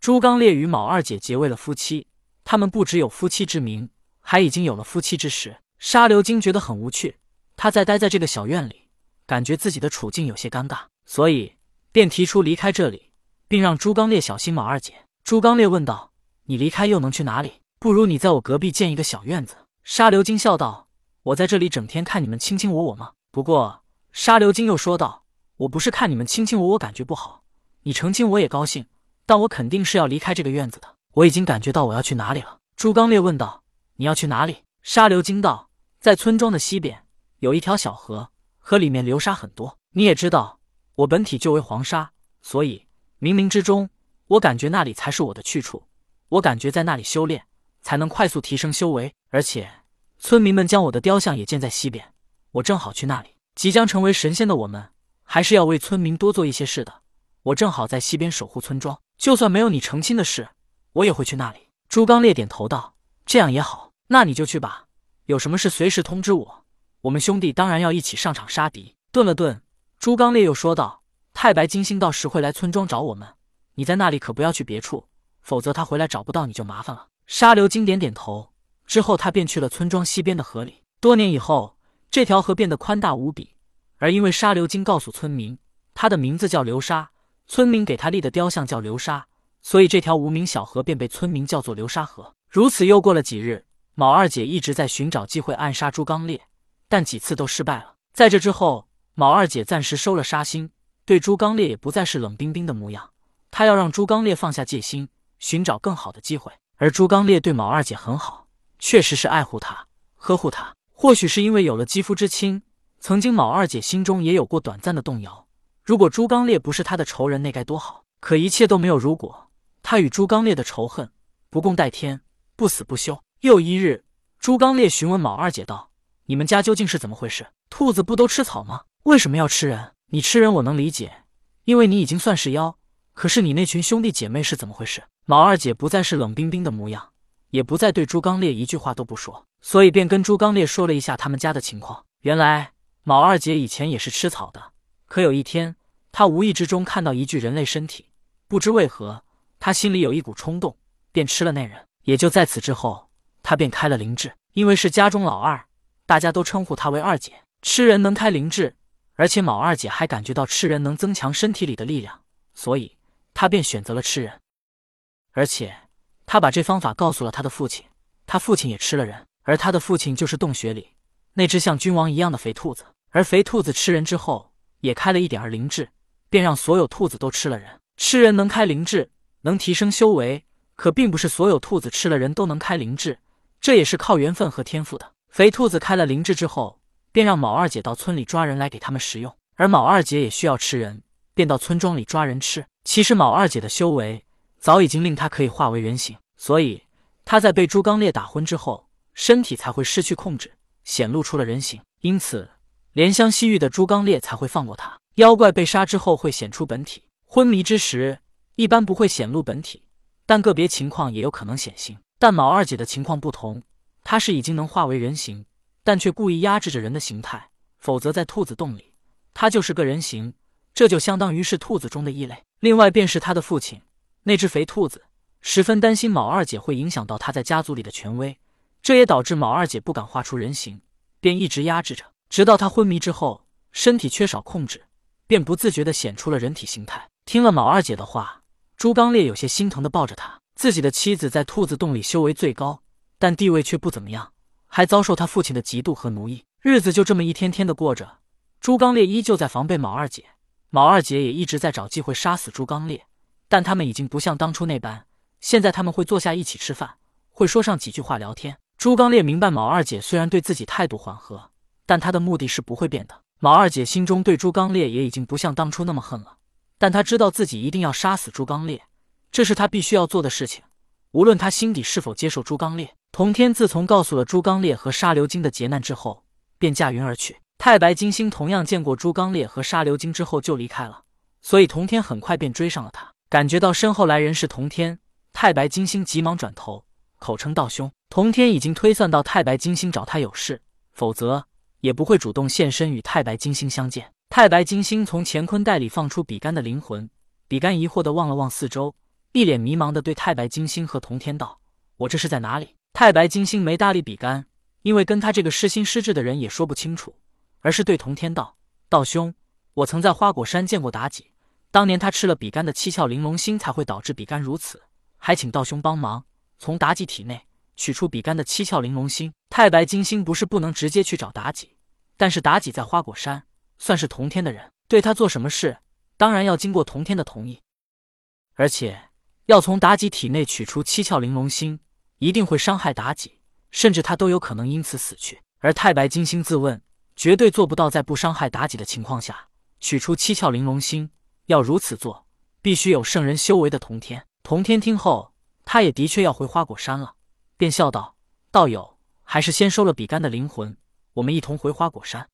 朱刚烈与卯二姐结为了夫妻，他们不只有夫妻之名，还已经有了夫妻之实。沙流金觉得很无趣，他在待在这个小院里，感觉自己的处境有些尴尬，所以便提出离开这里，并让朱刚烈小心卯二姐。朱刚烈问道：“你离开又能去哪里？不如你在我隔壁建一个小院子。”沙流金笑道：“我在这里整天看你们卿卿我我吗？”不过沙流金又说道：“我不是看你们卿卿我我感觉不好，你成亲我也高兴。”但我肯定是要离开这个院子的。我已经感觉到我要去哪里了。朱刚烈问道：“你要去哪里？”沙流金道：“在村庄的西边有一条小河，河里面流沙很多。你也知道，我本体就为黄沙，所以冥冥之中，我感觉那里才是我的去处。我感觉在那里修炼，才能快速提升修为。而且村民们将我的雕像也建在西边，我正好去那里。即将成为神仙的我们，还是要为村民多做一些事的。我正好在西边守护村庄。”就算没有你成亲的事，我也会去那里。朱刚烈点头道：“这样也好，那你就去吧。有什么事随时通知我。我们兄弟当然要一起上场杀敌。”顿了顿，朱刚烈又说道：“太白金星到时会来村庄找我们，你在那里可不要去别处，否则他回来找不到你就麻烦了。”沙流金点点头，之后他便去了村庄西边的河里。多年以后，这条河变得宽大无比，而因为沙流金告诉村民，他的名字叫流沙。村民给他立的雕像叫流沙，所以这条无名小河便被村民叫做流沙河。如此又过了几日，卯二姐一直在寻找机会暗杀朱刚烈，但几次都失败了。在这之后，卯二姐暂时收了杀心，对朱刚烈也不再是冷冰冰的模样。她要让朱刚烈放下戒心，寻找更好的机会。而朱刚烈对卯二姐很好，确实是爱护她、呵护她。或许是因为有了肌肤之亲，曾经卯二姐心中也有过短暂的动摇。如果朱刚烈不是他的仇人，那该多好！可一切都没有如果。他与朱刚烈的仇恨不共戴天，不死不休。又一日，朱刚烈询问卯二姐道：“你们家究竟是怎么回事？兔子不都吃草吗？为什么要吃人？你吃人我能理解，因为你已经算是妖。可是你那群兄弟姐妹是怎么回事？”卯二姐不再是冷冰冰的模样，也不再对朱刚烈一句话都不说，所以便跟朱刚烈说了一下他们家的情况。原来卯二姐以前也是吃草的，可有一天。他无意之中看到一具人类身体，不知为何，他心里有一股冲动，便吃了那人。也就在此之后，他便开了灵智。因为是家中老二，大家都称呼他为二姐。吃人能开灵智，而且卯二姐还感觉到吃人能增强身体里的力量，所以他便选择了吃人。而且他把这方法告诉了他的父亲，他父亲也吃了人，而他的父亲就是洞穴里那只像君王一样的肥兔子。而肥兔子吃人之后，也开了一点儿灵智。便让所有兔子都吃了人。吃人能开灵智，能提升修为，可并不是所有兔子吃了人都能开灵智，这也是靠缘分和天赋的。肥兔子开了灵智之后，便让卯二姐到村里抓人来给他们食用，而卯二姐也需要吃人，便到村庄里抓人吃。其实卯二姐的修为早已经令她可以化为人形，所以她在被朱刚烈打昏之后，身体才会失去控制，显露出了人形。因此，怜香惜玉的朱刚烈才会放过他。妖怪被杀之后会显出本体，昏迷之时一般不会显露本体，但个别情况也有可能显形。但卯二姐的情况不同，她是已经能化为人形，但却故意压制着人的形态，否则在兔子洞里，她就是个人形，这就相当于是兔子中的异类。另外便是他的父亲那只肥兔子，十分担心卯二姐会影响到他在家族里的权威，这也导致卯二姐不敢化出人形，便一直压制着，直到他昏迷之后，身体缺少控制。便不自觉地显出了人体形态。听了卯二姐的话，朱刚烈有些心疼地抱着她。自己的妻子在兔子洞里修为最高，但地位却不怎么样，还遭受他父亲的嫉妒和奴役。日子就这么一天天的过着。朱刚烈依旧在防备卯二姐，卯二姐也一直在找机会杀死朱刚烈。但他们已经不像当初那般，现在他们会坐下一起吃饭，会说上几句话聊天。朱刚烈明白，卯二姐虽然对自己态度缓和，但他的目的是不会变的。毛二姐心中对朱刚烈也已经不像当初那么恨了，但她知道自己一定要杀死朱刚烈，这是她必须要做的事情。无论她心底是否接受朱刚烈，童天自从告诉了朱刚烈和沙流金的劫难之后，便驾云而去。太白金星同样见过朱刚烈和沙流金之后就离开了，所以童天很快便追上了他。感觉到身后来人是童天，太白金星急忙转头，口称道兄。童天已经推算到太白金星找他有事，否则。也不会主动现身与太白金星相见。太白金星从乾坤袋里放出比干的灵魂，比干疑惑地望了望四周，一脸迷茫地对太白金星和童天道：“我这是在哪里？”太白金星没搭理比干，因为跟他这个失心失智的人也说不清楚，而是对童天道：“道兄，我曾在花果山见过妲己，当年他吃了比干的七窍玲珑心，才会导致比干如此，还请道兄帮忙从妲己体内取出比干的七窍玲珑心。”太白金星不是不能直接去找妲己，但是妲己在花果山算是同天的人，对他做什么事，当然要经过同天的同意，而且要从妲己体内取出七窍玲珑心，一定会伤害妲己，甚至他都有可能因此死去。而太白金星自问，绝对做不到在不伤害妲己的情况下取出七窍玲珑心。要如此做，必须有圣人修为的同天。同天听后，他也的确要回花果山了，便笑道：“道友。”还是先收了比干的灵魂，我们一同回花果山。